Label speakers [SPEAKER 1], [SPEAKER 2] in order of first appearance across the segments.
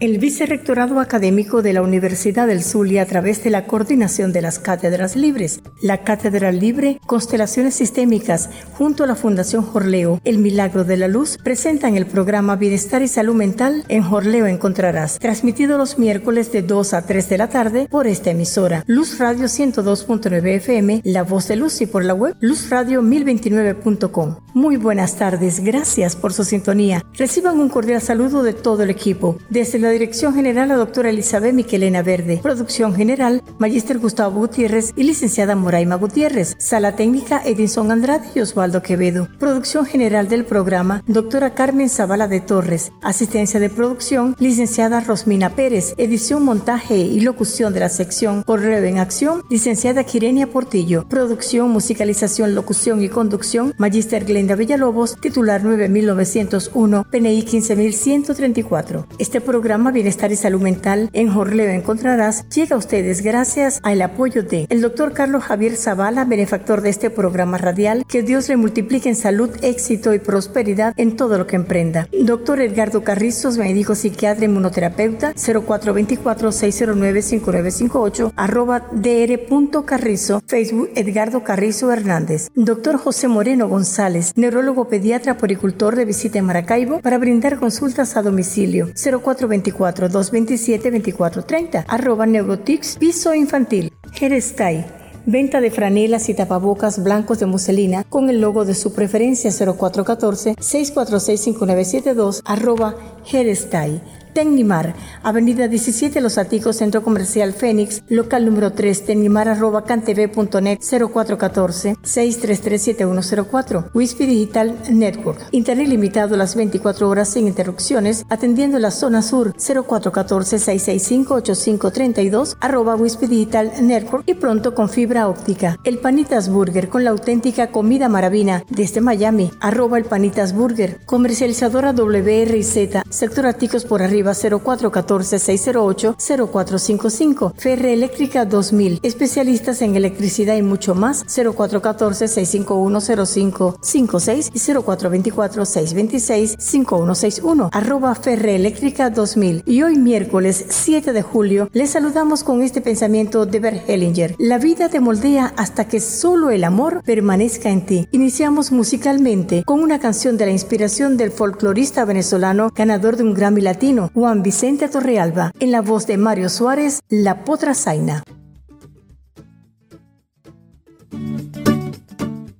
[SPEAKER 1] El Vicerrectorado Académico de la Universidad del Zulia a través de la coordinación de las cátedras libres, la Cátedra Libre Constelaciones Sistémicas, junto a la Fundación Jorleo, El Milagro de la Luz, presentan el programa Bienestar y Salud Mental en Jorleo Encontrarás, transmitido los miércoles de 2 a 3 de la tarde por esta emisora, Luz Radio 102.9 FM, La Voz de Luz y por la web luzradio1029.com. Muy buenas tardes, gracias por su sintonía. Reciban un cordial saludo de todo el equipo. Desde la Dirección General, la doctora Elizabeth Miquelena Verde. Producción General, Magíster Gustavo Gutiérrez y licenciada Moraima Gutiérrez. Sala Técnica, Edinson Andrade y Osvaldo Quevedo. Producción General del programa, doctora Carmen Zavala de Torres. Asistencia de producción, licenciada Rosmina Pérez. Edición, montaje y locución de la sección Correo en Acción, licenciada Quirenia Portillo. Producción, musicalización, locución y conducción, Magíster Glenda Villalobos, titular 9901, PNI 15134. Este programa Bienestar y Salud Mental en Jorleo encontrarás llega a ustedes gracias al apoyo de el doctor Carlos Javier Zavala, benefactor de este programa radial. Que Dios le multiplique en salud, éxito y prosperidad en todo lo que emprenda. Doctor Edgardo Carrizos, médico psiquiatra inmunoterapeuta, 0424-609-5958, arroba dr.carrizo, Facebook Edgardo Carrizo Hernández. Doctor José Moreno González, neurólogo pediatra poricultor de visita en Maracaibo para brindar consultas a domicilio. 0424 227-2430. Arroba Neurotics, piso infantil. Herestay. Venta de franelas y tapabocas blancos de muselina con el logo de su preferencia 0414-646-5972 arroba Herestay. Tecnimar, Avenida 17 Los Aticos, Centro Comercial Fénix, local número 3, tecnimar arroba cantv.net 0414-633-7104. Wispy Digital Network. Internet limitado las 24 horas sin interrupciones, atendiendo la zona sur 0414-665-8532 arroba Wispy Digital Network y pronto con fibra óptica. El Panitas Burger con la auténtica comida maravina desde Miami, arroba el Panitas Burger. Comercializadora WRZ, sector Aticos por arriba 0414-608-0455. Ferre Eléctrica 2000. Especialistas en electricidad y mucho más. 0414-651-0556 y 0424-626-5161. Arroba Ferre Eléctrica 2000. Y hoy miércoles 7 de julio les saludamos con este pensamiento de Bert Hellinger. La vida te moldea hasta que solo el amor permanezca en ti. Iniciamos musicalmente con una canción de la inspiración del folclorista venezolano ganador de un Grammy Latino, Juan Vicente Torrealba, en la voz de Mario Suárez, La Potra Zaina.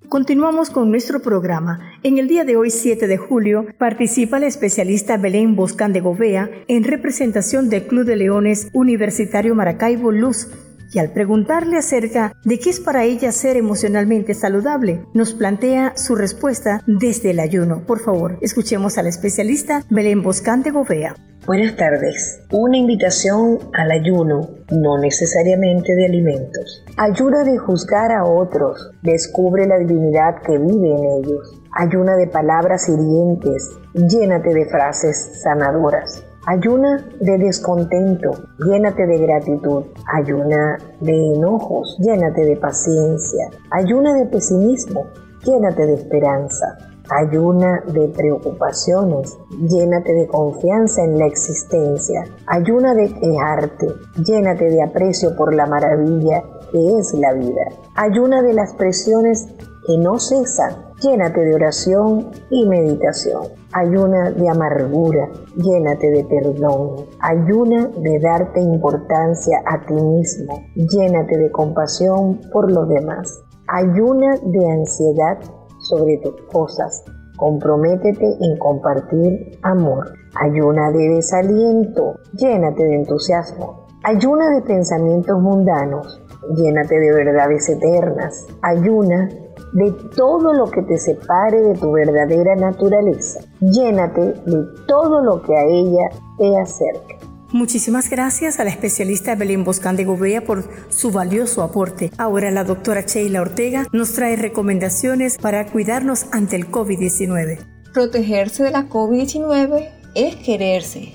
[SPEAKER 1] Continuamos con nuestro programa. En el día de hoy, 7 de julio, participa la especialista Belén Boscán de Govea en representación del Club de Leones Universitario Maracaibo Luz y al preguntarle acerca de qué es para ella ser emocionalmente saludable, nos plantea su respuesta desde el ayuno. Por favor, escuchemos a la especialista Belén Boscante Govea.
[SPEAKER 2] Buenas tardes. Una invitación al ayuno, no necesariamente de alimentos. Ayuda de juzgar a otros, descubre la divinidad que vive en ellos. Ayuna de palabras hirientes, llénate de frases sanadoras. Ayuna de descontento, llénate de gratitud. Ayuna de enojos, llénate de paciencia. Ayuna de pesimismo, llénate de esperanza. Ayuna de preocupaciones, llénate de confianza en la existencia. Ayuna de quejarte, llénate de aprecio por la maravilla que es la vida. Ayuna de las presiones que no cesan, llénate de oración y meditación. Ayuna de amargura, llénate de perdón. Ayuna de darte importancia a ti mismo, llénate de compasión por los demás. Ayuna de ansiedad sobre tus cosas, comprométete en compartir amor. Ayuna de desaliento, llénate de entusiasmo. Ayuna de pensamientos mundanos, llénate de verdades eternas. Ayuna de todo lo que te separe de tu verdadera naturaleza. Llénate de todo lo que a ella te acerca.
[SPEAKER 1] Muchísimas gracias a la especialista Belén Boscán de Gobea por su valioso aporte. Ahora la doctora Sheila Ortega nos trae recomendaciones para cuidarnos ante el COVID-19.
[SPEAKER 3] Protegerse de la COVID-19 es quererse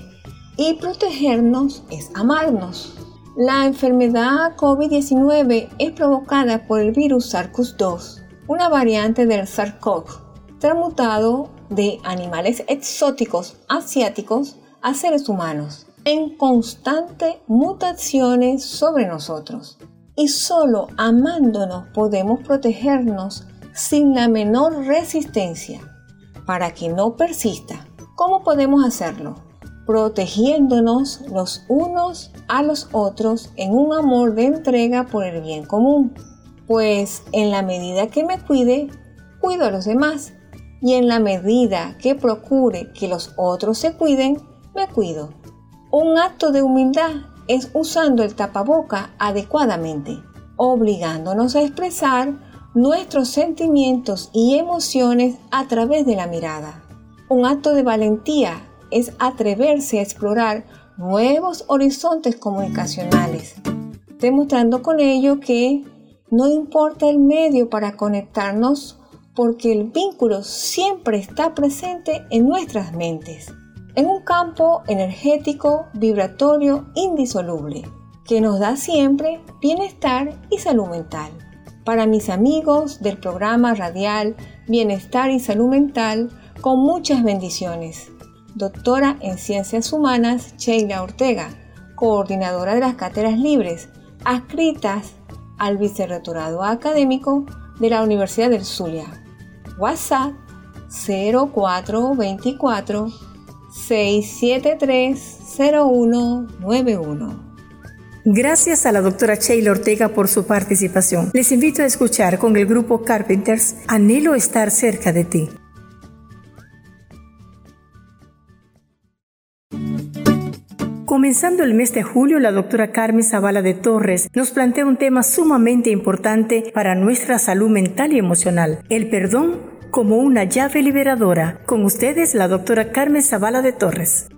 [SPEAKER 3] y protegernos es amarnos. La enfermedad COVID-19 es provocada por el virus SARS-CoV-2 una variante del SARS-CoV, transmutado de animales exóticos asiáticos a seres humanos. en constante mutaciones sobre nosotros. Y solo amándonos podemos protegernos sin la menor resistencia para que no persista. ¿Cómo podemos hacerlo? Protegiéndonos los unos a los otros en un amor de entrega por el bien común. Pues en la medida que me cuide, cuido a los demás. Y en la medida que procure que los otros se cuiden, me cuido. Un acto de humildad es usando el tapaboca adecuadamente, obligándonos a expresar nuestros sentimientos y emociones a través de la mirada. Un acto de valentía es atreverse a explorar nuevos horizontes comunicacionales, demostrando con ello que no importa el medio para conectarnos porque el vínculo siempre está presente en nuestras mentes, en un campo energético, vibratorio, indisoluble, que nos da siempre bienestar y salud mental. Para mis amigos del programa radial Bienestar y Salud Mental, con muchas bendiciones. Doctora en Ciencias Humanas Sheila Ortega, coordinadora de las cátedras libres, adscritas al vicerrectorado académico de la Universidad del Zulia. WhatsApp 0424 673 0191.
[SPEAKER 1] Gracias a la doctora Sheila Ortega por su participación. Les invito a escuchar con el grupo Carpenters Anhelo estar cerca de ti. Comenzando el mes de julio, la doctora Carmen Zavala de Torres nos plantea un tema sumamente importante para nuestra salud mental y emocional, el perdón como una llave liberadora. Con ustedes, la doctora Carmen Zavala de Torres.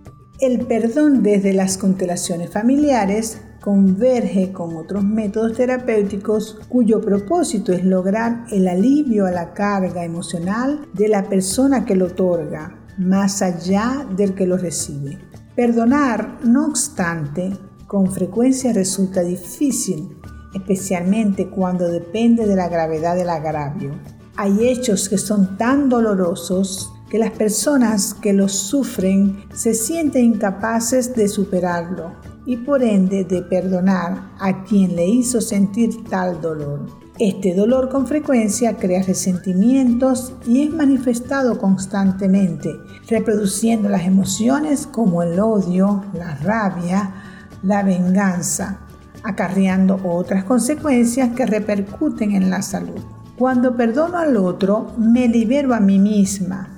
[SPEAKER 4] El perdón desde las constelaciones familiares converge con otros métodos terapéuticos cuyo propósito es lograr el alivio a la carga emocional de la persona que lo otorga, más allá del que lo recibe. Perdonar, no obstante, con frecuencia resulta difícil, especialmente cuando depende de la gravedad del agravio. Hay hechos que son tan dolorosos que las personas que los sufren se sienten incapaces de superarlo y por ende de perdonar a quien le hizo sentir tal dolor. Este dolor con frecuencia crea resentimientos y es manifestado constantemente, reproduciendo las emociones como el odio, la rabia, la venganza, acarreando otras consecuencias que repercuten en la salud. Cuando perdono al otro, me libero a mí misma.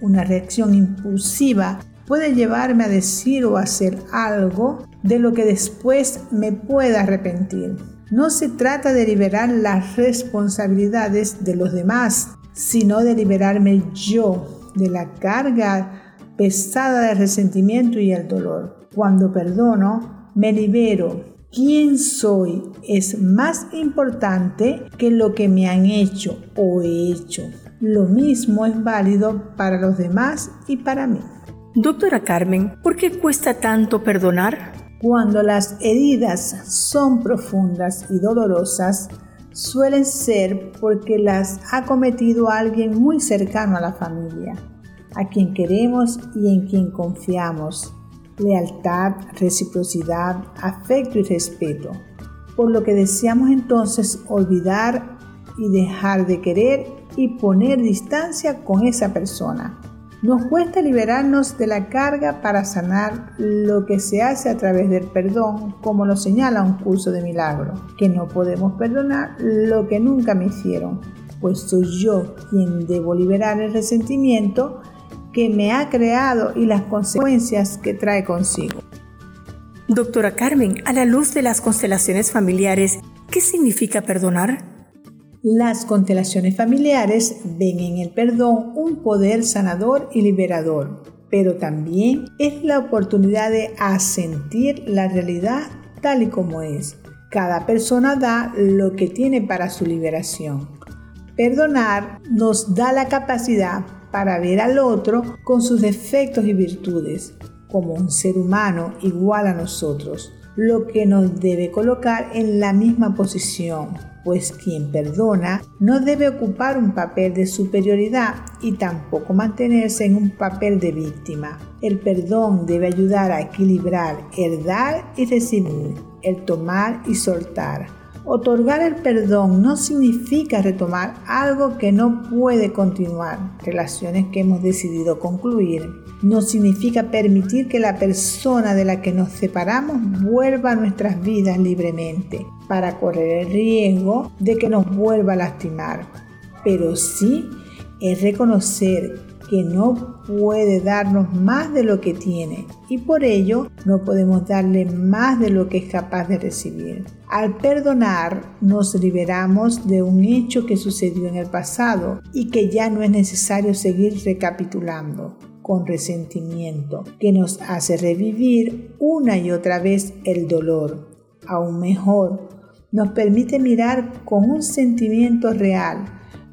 [SPEAKER 4] Una reacción impulsiva puede llevarme a decir o hacer algo de lo que después me pueda arrepentir. No se trata de liberar las responsabilidades de los demás, sino de liberarme yo de la carga pesada del resentimiento y el dolor. Cuando perdono, me libero. Quién soy es más importante que lo que me han hecho o he hecho. Lo mismo es válido para los demás y para mí.
[SPEAKER 1] Doctora Carmen, ¿por qué cuesta tanto perdonar?
[SPEAKER 4] Cuando las heridas son profundas y dolorosas, suelen ser porque las ha cometido alguien muy cercano a la familia, a quien queremos y en quien confiamos. Lealtad, reciprocidad, afecto y respeto. Por lo que deseamos entonces olvidar y dejar de querer y poner distancia con esa persona. Nos cuesta liberarnos de la carga para sanar lo que se hace a través del perdón, como lo señala un curso de milagro, que no podemos perdonar lo que nunca me hicieron, pues soy yo quien debo liberar el resentimiento que me ha creado y las consecuencias que trae consigo.
[SPEAKER 1] Doctora Carmen, a la luz de las constelaciones familiares, ¿qué significa perdonar?
[SPEAKER 4] Las constelaciones familiares ven en el perdón un poder sanador y liberador, pero también es la oportunidad de asentir la realidad tal y como es. Cada persona da lo que tiene para su liberación. Perdonar nos da la capacidad para ver al otro con sus defectos y virtudes, como un ser humano igual a nosotros, lo que nos debe colocar en la misma posición, pues quien perdona no debe ocupar un papel de superioridad y tampoco mantenerse en un papel de víctima. El perdón debe ayudar a equilibrar el dar y recibir, el tomar y soltar Otorgar el perdón no significa retomar algo que no puede continuar, relaciones que hemos decidido concluir. No significa permitir que la persona de la que nos separamos vuelva a nuestras vidas libremente para correr el riesgo de que nos vuelva a lastimar. Pero sí es reconocer que no puede darnos más de lo que tiene y por ello no podemos darle más de lo que es capaz de recibir. Al perdonar nos liberamos de un hecho que sucedió en el pasado y que ya no es necesario seguir recapitulando con resentimiento, que nos hace revivir una y otra vez el dolor. Aún mejor, nos permite mirar con un sentimiento real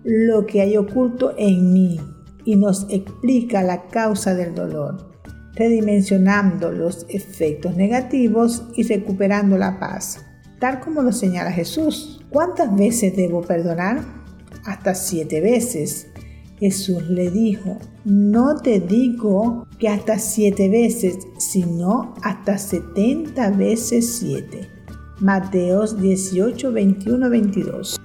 [SPEAKER 4] lo que hay oculto en mí y nos explica la causa del dolor, redimensionando los efectos negativos y recuperando la paz, tal como lo señala Jesús. ¿Cuántas veces debo perdonar? Hasta siete veces. Jesús le dijo, no te digo que hasta siete veces, sino hasta setenta veces siete. Mateos 18, 21, 22.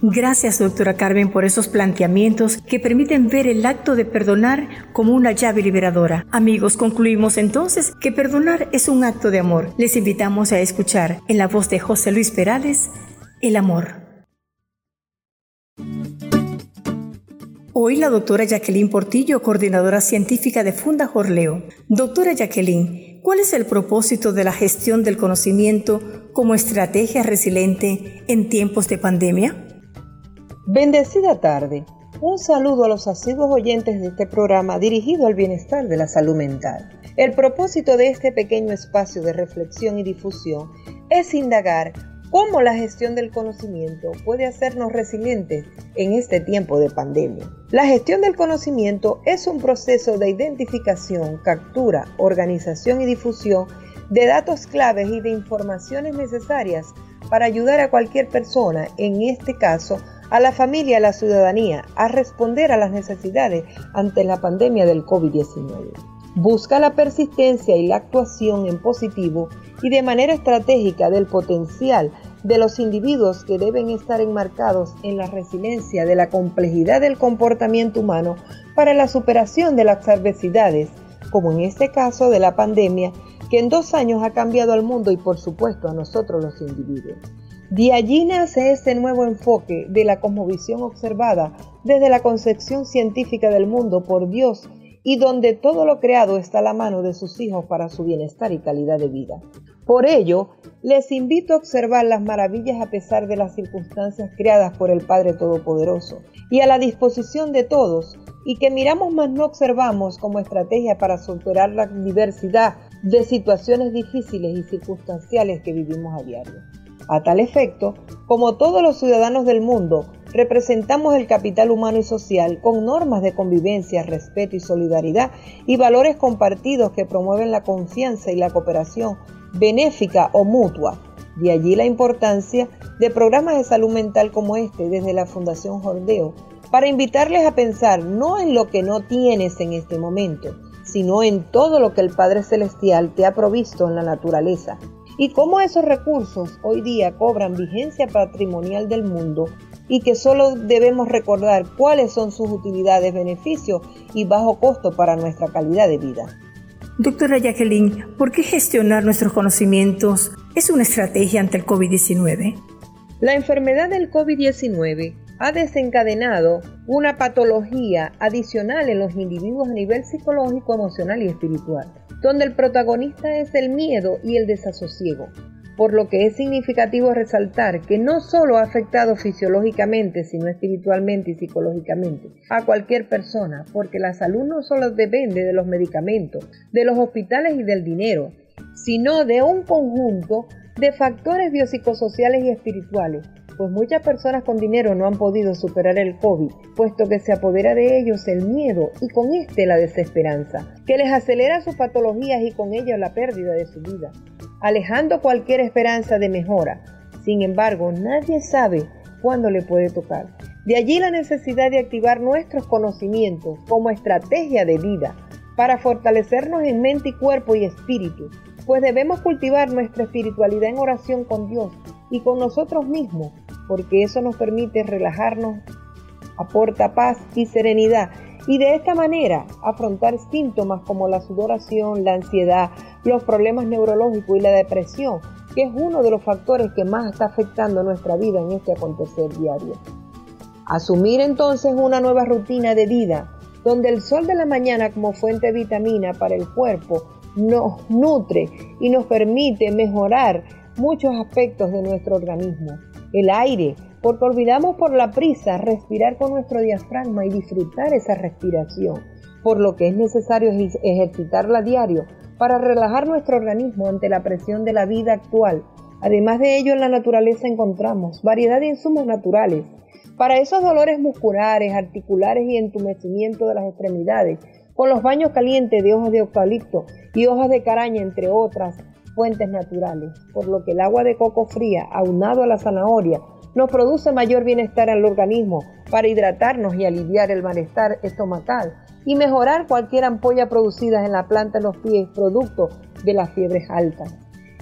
[SPEAKER 1] Gracias, doctora Carmen, por esos planteamientos que permiten ver el acto de perdonar como una llave liberadora. Amigos, concluimos entonces que perdonar es un acto de amor. Les invitamos a escuchar en la voz de José Luis Perales, El amor. Hoy la doctora Jacqueline Portillo, coordinadora científica de Funda Jorleo. Doctora Jacqueline, ¿cuál es el propósito de la gestión del conocimiento como estrategia resiliente en tiempos de pandemia?
[SPEAKER 5] Bendecida tarde. Un saludo a los asiduos oyentes de este programa dirigido al bienestar de la salud mental. El propósito de este pequeño espacio de reflexión y difusión es indagar cómo la gestión del conocimiento puede hacernos resilientes en este tiempo de pandemia. La gestión del conocimiento es un proceso de identificación, captura, organización y difusión de datos claves y de informaciones necesarias para ayudar a cualquier persona, en este caso, a la familia a la ciudadanía a responder a las necesidades ante la pandemia del COVID-19. Busca la persistencia y la actuación en positivo y de manera estratégica del potencial de los individuos que deben estar enmarcados en la resiliencia de la complejidad del comportamiento humano para la superación de las adversidades, como en este caso de la pandemia, que en dos años ha cambiado al mundo y por supuesto a nosotros los individuos. De allí nace ese nuevo enfoque de la cosmovisión observada desde la concepción científica del mundo por Dios y donde todo lo creado está a la mano de sus hijos para su bienestar y calidad de vida. Por ello, les invito a observar las maravillas a pesar de las circunstancias creadas por el Padre Todopoderoso y a la disposición de todos y que miramos más no observamos como estrategia para superar la diversidad de situaciones difíciles y circunstanciales que vivimos a diario. A tal efecto, como todos los ciudadanos del mundo, representamos el capital humano y social con normas de convivencia, respeto y solidaridad y valores compartidos que promueven la confianza y la cooperación benéfica o mutua. De allí la importancia de programas de salud mental como este desde la Fundación Jordeo, para invitarles a pensar no en lo que no tienes en este momento, sino en todo lo que el Padre Celestial te ha provisto en la naturaleza y cómo esos recursos hoy día cobran vigencia patrimonial del mundo y que solo debemos recordar cuáles son sus utilidades, beneficios y bajo costo para nuestra calidad de vida.
[SPEAKER 1] Doctora Jacqueline, ¿por qué gestionar nuestros conocimientos es una estrategia ante el COVID-19?
[SPEAKER 5] La enfermedad del COVID-19 ha desencadenado una patología adicional en los individuos a nivel psicológico, emocional y espiritual donde el protagonista es el miedo y el desasosiego, por lo que es significativo resaltar que no solo ha afectado fisiológicamente, sino espiritualmente y psicológicamente a cualquier persona, porque la salud no solo depende de los medicamentos, de los hospitales y del dinero, sino de un conjunto de factores biopsicosociales y espirituales pues muchas personas con dinero no han podido superar el COVID, puesto que se apodera de ellos el miedo y con este la desesperanza, que les acelera sus patologías y con ello la pérdida de su vida. alejando cualquier esperanza de mejora. Sin embargo, nadie sabe cuándo le puede tocar. De allí la necesidad de activar nuestros conocimientos como estrategia de vida para fortalecernos en mente y cuerpo y espíritu, pues debemos cultivar nuestra espiritualidad en oración con Dios y con nosotros mismos, porque eso nos permite relajarnos, aporta paz y serenidad y de esta manera afrontar síntomas como la sudoración, la ansiedad, los problemas neurológicos y la depresión, que es uno de los factores que más está afectando nuestra vida en este acontecer diario. Asumir entonces una nueva rutina de vida, donde el sol de la mañana como fuente de vitamina para el cuerpo nos nutre y nos permite mejorar muchos aspectos de nuestro organismo. El aire, porque olvidamos por la prisa respirar con nuestro diafragma y disfrutar esa respiración, por lo que es necesario ejercitarla diario para relajar nuestro organismo ante la presión de la vida actual. Además de ello, en la naturaleza encontramos variedad de insumos naturales para esos dolores musculares, articulares y entumecimiento de las extremidades, con los baños calientes de hojas de eucalipto y hojas de caraña, entre otras fuentes naturales, por lo que el agua de coco fría, aunado a la zanahoria, nos produce mayor bienestar al organismo para hidratarnos y aliviar el malestar estomacal y mejorar cualquier ampolla producida en la planta de los pies producto de las fiebres altas.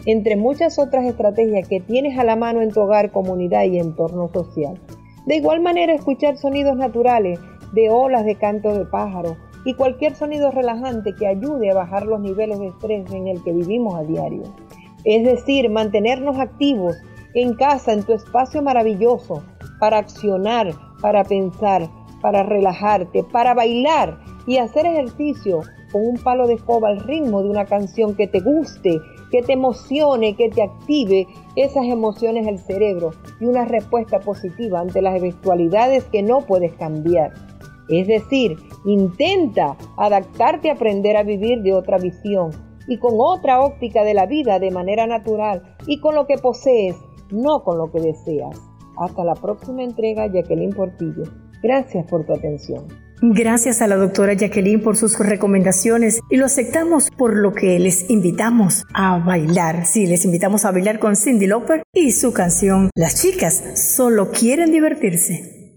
[SPEAKER 5] Entre muchas otras estrategias que tienes a la mano en tu hogar, comunidad y entorno social. De igual manera, escuchar sonidos naturales de olas de canto de pájaros y cualquier sonido relajante que ayude a bajar los niveles de estrés en el que vivimos a diario. Es decir, mantenernos activos en casa, en tu espacio maravilloso, para accionar, para pensar, para relajarte, para bailar y hacer ejercicio con un palo de escoba al ritmo de una canción que te guste, que te emocione, que te active esas emociones del cerebro y una respuesta positiva ante las eventualidades que no puedes cambiar. Es decir, intenta adaptarte a aprender a vivir de otra visión y con otra óptica de la vida de manera natural y con lo que posees, no con lo que deseas. Hasta la próxima entrega, Jacqueline Portillo. Gracias por tu atención.
[SPEAKER 1] Gracias a la doctora Jacqueline por sus recomendaciones y lo aceptamos por lo que les invitamos a bailar. Sí, les invitamos a bailar con Cindy Lauper y su canción Las chicas solo quieren divertirse.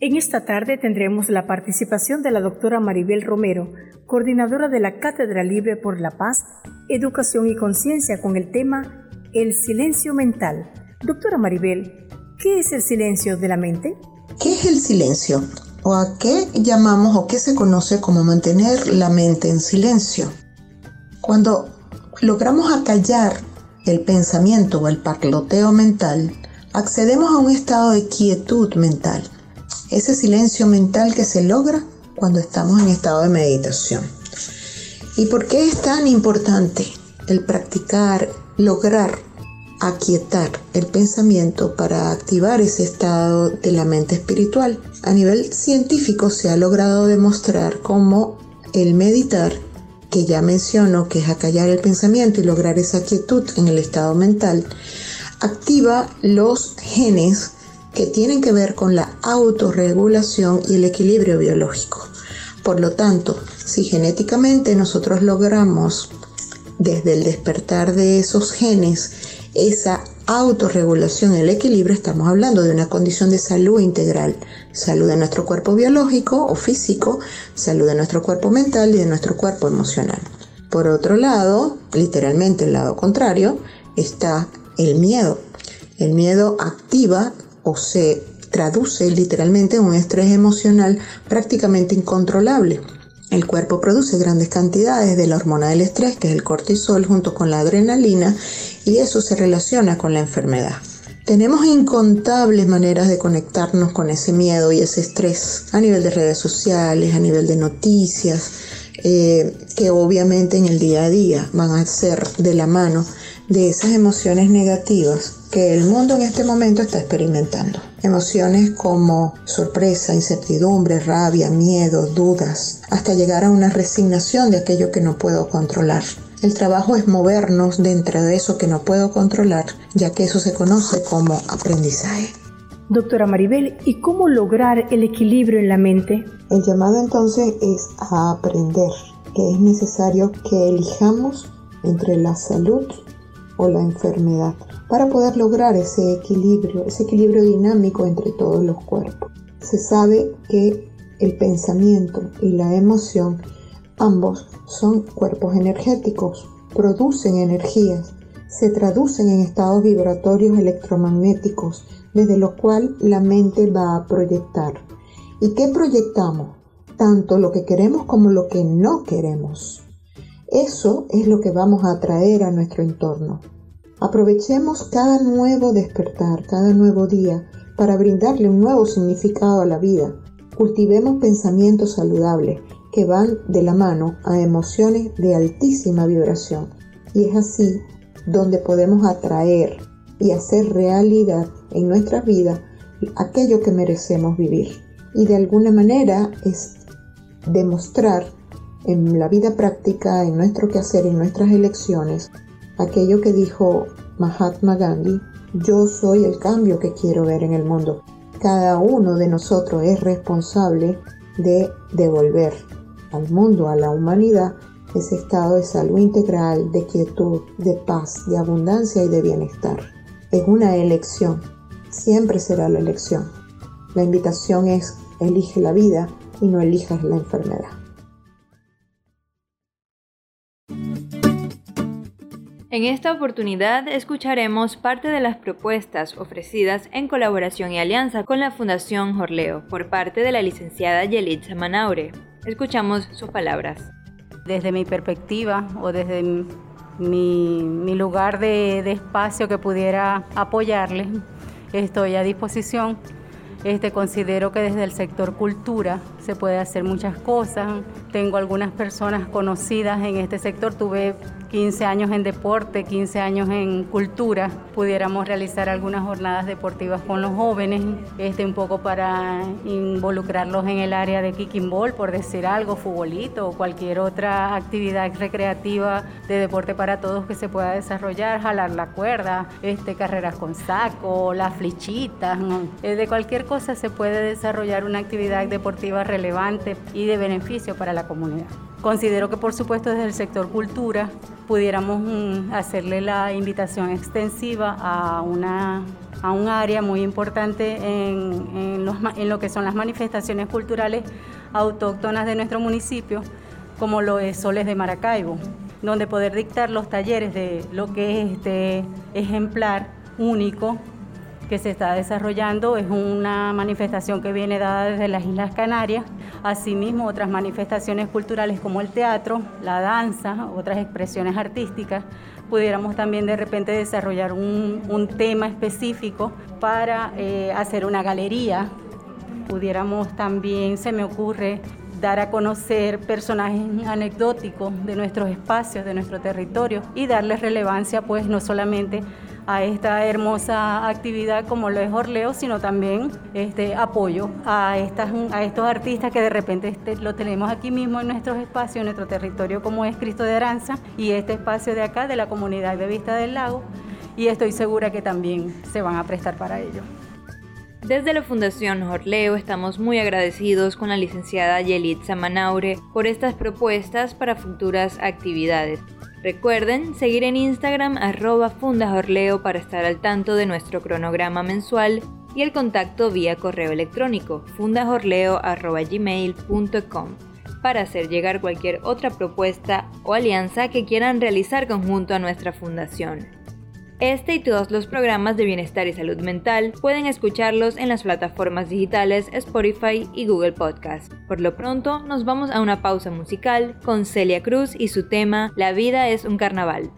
[SPEAKER 1] En esta tarde tendremos la participación de la doctora Maribel Romero, coordinadora de la Cátedra Libre por la Paz, Educación y Conciencia con el tema El silencio mental. Doctora Maribel, ¿qué es el silencio de la mente?
[SPEAKER 6] ¿Qué es el silencio? ¿O a qué llamamos o qué se conoce como mantener la mente en silencio? Cuando logramos acallar el pensamiento o el parloteo mental, accedemos a un estado de quietud mental. Ese silencio mental que se logra cuando estamos en estado de meditación. ¿Y por qué es tan importante el practicar, lograr aquietar el pensamiento para activar ese estado de la mente espiritual. A nivel científico se ha logrado demostrar cómo el meditar, que ya menciono que es acallar el pensamiento y lograr esa quietud en el estado mental, activa los genes que tienen que ver con la autorregulación y el equilibrio biológico. Por lo tanto, si genéticamente nosotros logramos desde el despertar de esos genes esa autorregulación, el equilibrio, estamos hablando de una condición de salud integral, salud de nuestro cuerpo biológico o físico, salud de nuestro cuerpo mental y de nuestro cuerpo emocional. Por otro lado, literalmente el lado contrario, está el miedo. El miedo activa o se traduce literalmente en un estrés emocional prácticamente incontrolable. El cuerpo produce grandes cantidades de la hormona del estrés, que es el cortisol, junto con la adrenalina, y eso se relaciona con la enfermedad. Tenemos incontables maneras de conectarnos con ese miedo y ese estrés a nivel de redes sociales, a nivel de noticias, eh, que obviamente en el día a día van a ser de la mano de esas emociones negativas que el mundo en este momento está experimentando. Emociones como sorpresa, incertidumbre, rabia, miedo, dudas, hasta llegar a una resignación de aquello que no puedo controlar. El trabajo es movernos dentro de eso que no puedo controlar, ya que eso se conoce como aprendizaje.
[SPEAKER 1] Doctora Maribel, ¿y cómo lograr el equilibrio en la mente?
[SPEAKER 6] El llamado entonces es a aprender que es necesario que elijamos entre la salud o la enfermedad para poder lograr ese equilibrio, ese equilibrio dinámico entre todos los cuerpos. Se sabe que el pensamiento y la emoción ambos son cuerpos energéticos, producen energías, se traducen en estados vibratorios electromagnéticos desde los cuales la mente va a proyectar. ¿Y qué proyectamos? Tanto lo que queremos como lo que no queremos. Eso es lo que vamos a atraer a nuestro entorno. Aprovechemos cada nuevo despertar, cada nuevo día, para brindarle un nuevo significado a la vida. Cultivemos pensamientos saludables que van de la mano a emociones de altísima vibración. Y es así donde podemos atraer y hacer realidad en nuestra vida aquello que merecemos vivir. Y de alguna manera es demostrar en la vida práctica, en nuestro quehacer, en nuestras elecciones, aquello que dijo Mahatma Gandhi, yo soy el cambio que quiero ver en el mundo. Cada uno de nosotros es responsable de devolver al mundo, a la humanidad, ese estado de salud integral, de quietud, de paz, de abundancia y de bienestar. Es una elección, siempre será la elección. La invitación es elige la vida y no elijas la enfermedad.
[SPEAKER 7] En esta oportunidad escucharemos parte de las propuestas ofrecidas en colaboración y alianza con la Fundación Jorleo por parte de la licenciada Yelitza Manaure. Escuchamos sus palabras.
[SPEAKER 8] Desde mi perspectiva o desde mi, lugar de, de espacio que pudiera apoyarles, estoy a disposición este, considero que desde el sector cultura se puede hacer muchas cosas. Tengo algunas personas conocidas en este sector. Tuve 15 años en deporte, 15 años en cultura, pudiéramos realizar algunas jornadas deportivas con los jóvenes, este, un poco para involucrarlos en el área de kicking ball, por decir algo, futbolito o cualquier otra actividad recreativa de deporte para todos que se pueda desarrollar, jalar la cuerda, este, carreras con saco, las flechitas, eh, de cualquier cosa se puede desarrollar una actividad deportiva relevante y de beneficio para la comunidad. Considero que por supuesto desde el sector cultura pudiéramos mm, hacerle la invitación extensiva a, una, a un área muy importante en, en, lo que son las manifestaciones culturales autóctonas de nuestro municipio, como lo es Soles de Maracaibo, donde poder dictar los talleres de lo que es este ejemplar único que se está desarrollando. Es una manifestación que viene dada desde las Islas Canarias. Asimismo, otras manifestaciones culturales como el teatro, la danza, otras expresiones artísticas. Pudiéramos también de repente desarrollar un, tema específico para eh, hacer una galería. Pudiéramos también, se me ocurre, dar a conocer personajes anecdóticos de nuestros espacios, de nuestro territorio y darles relevancia pues no solamente a esta hermosa actividad como lo es Orleo, sino también este apoyo a, estas, a estos artistas que de repente este, lo tenemos aquí mismo en nuestros espacios, en nuestro territorio como es Cristo de Aranza y este espacio de acá de la comunidad de Vista del Lago y estoy segura que también se van a prestar para ello.
[SPEAKER 7] Desde la Fundación Orleo estamos muy agradecidos con la licenciada Yelitza Manaure por estas propuestas para futuras actividades. Recuerden seguir en Instagram arroba fundajorleo para estar al tanto de nuestro cronograma mensual y el contacto vía correo electrónico fundajorleo.gmail.com para hacer llegar cualquier otra propuesta o alianza que quieran realizar conjunto a nuestra fundación. Este y todos los programas de bienestar y salud mental pueden escucharlos en las plataformas digitales Spotify y Google Podcast. Por lo pronto, nos vamos a una pausa musical con Celia Cruz y su tema La vida es un carnaval.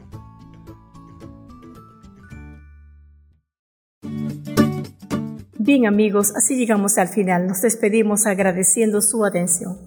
[SPEAKER 1] Bien amigos, así llegamos al final. Nos despedimos agradeciendo su atención.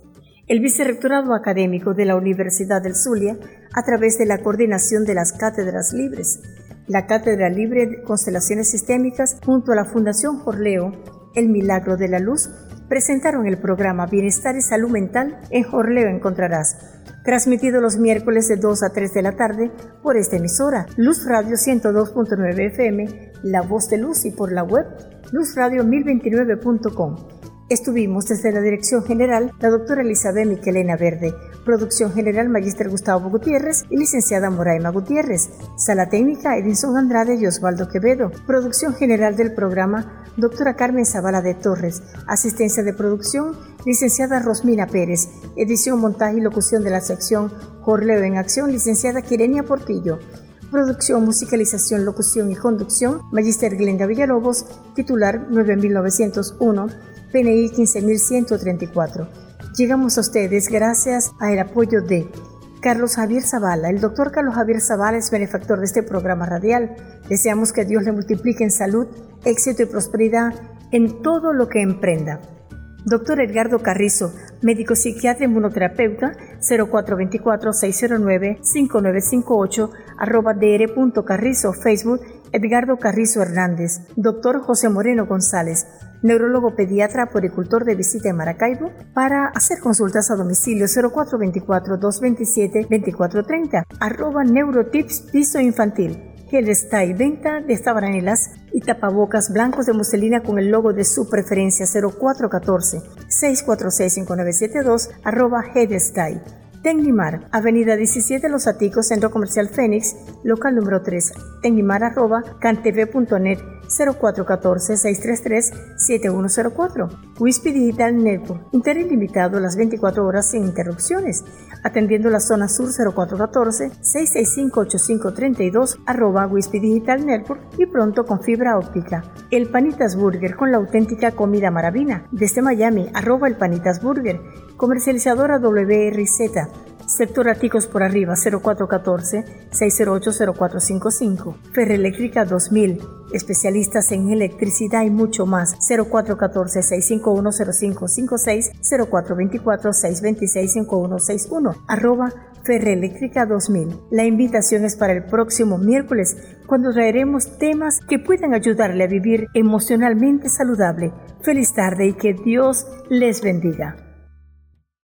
[SPEAKER 1] El Vicerrectorado Académico de la Universidad del Zulia, a través de la coordinación de las cátedras libres, la Cátedra Libre de Constelaciones Sistémicas junto a la Fundación Jorleo, El Milagro de la Luz, presentaron el programa Bienestar y Salud Mental en Jorleo Encontrarás, transmitido los miércoles de 2 a 3 de la tarde por esta emisora, Luz Radio 102.9 FM, La Voz de Luz y por la web luzradio1029.com. Estuvimos desde la Dirección General la doctora Elizabeth Miquelena Verde, Producción general Magister Gustavo Gutiérrez y licenciada Moraima Gutiérrez. Sala técnica Edison Andrade y Osvaldo Quevedo. Producción general del programa doctora Carmen Zavala de Torres. Asistencia de producción licenciada Rosmina Pérez. Edición, montaje y locución de la sección Jorleo en Acción, licenciada Quirenia Portillo. Producción, musicalización, locución y conducción, Magister Glenda Villalobos, titular 9901, PNI 15134. Llegamos a ustedes gracias al apoyo de Carlos Javier Zavala. El doctor Carlos Javier Zavala es benefactor de este programa radial. Deseamos que Dios le multiplique en salud, éxito y prosperidad en todo lo que emprenda. Doctor Edgardo Carrizo, médico psiquiatra inmunoterapeuta, 0424-609-5958, arroba dr.carrizo, Facebook, Edgardo Carrizo Hernández. Doctor José Moreno González, neurólogo pediatra poricultor de visita en Maracaibo, para hacer consultas a domicilio 0424-227-2430, arroba neurotips piso infantil. Que está venta de estabranelas y tapabocas blancos de muselina con el logo de su preferencia 0414-646-5972 arroba Headstyle. Tecnimar, Avenida 17 Los Aticos, Centro Comercial Fénix, local número 3, tecnimar arroba cantv.net 0414-633-7104. Wispy Digital Network, internet limitado las 24 horas sin interrupciones, atendiendo la zona sur 0414-665-8532 arroba Wispy Digital Network y pronto con fibra óptica. El Panitas Burger con la auténtica comida maravina, desde Miami arroba el Panitas Burger, comercializadora WRZ Sector Aticos por arriba 0414-608-0455. Ferroeléctrica 2000. Especialistas en electricidad y mucho más. 0414-651-0556. 0424-626-5161. Arroba Ferroeléctrica 2000. La invitación es para el próximo miércoles cuando traeremos temas que puedan ayudarle a vivir emocionalmente saludable. Feliz tarde y que Dios les bendiga.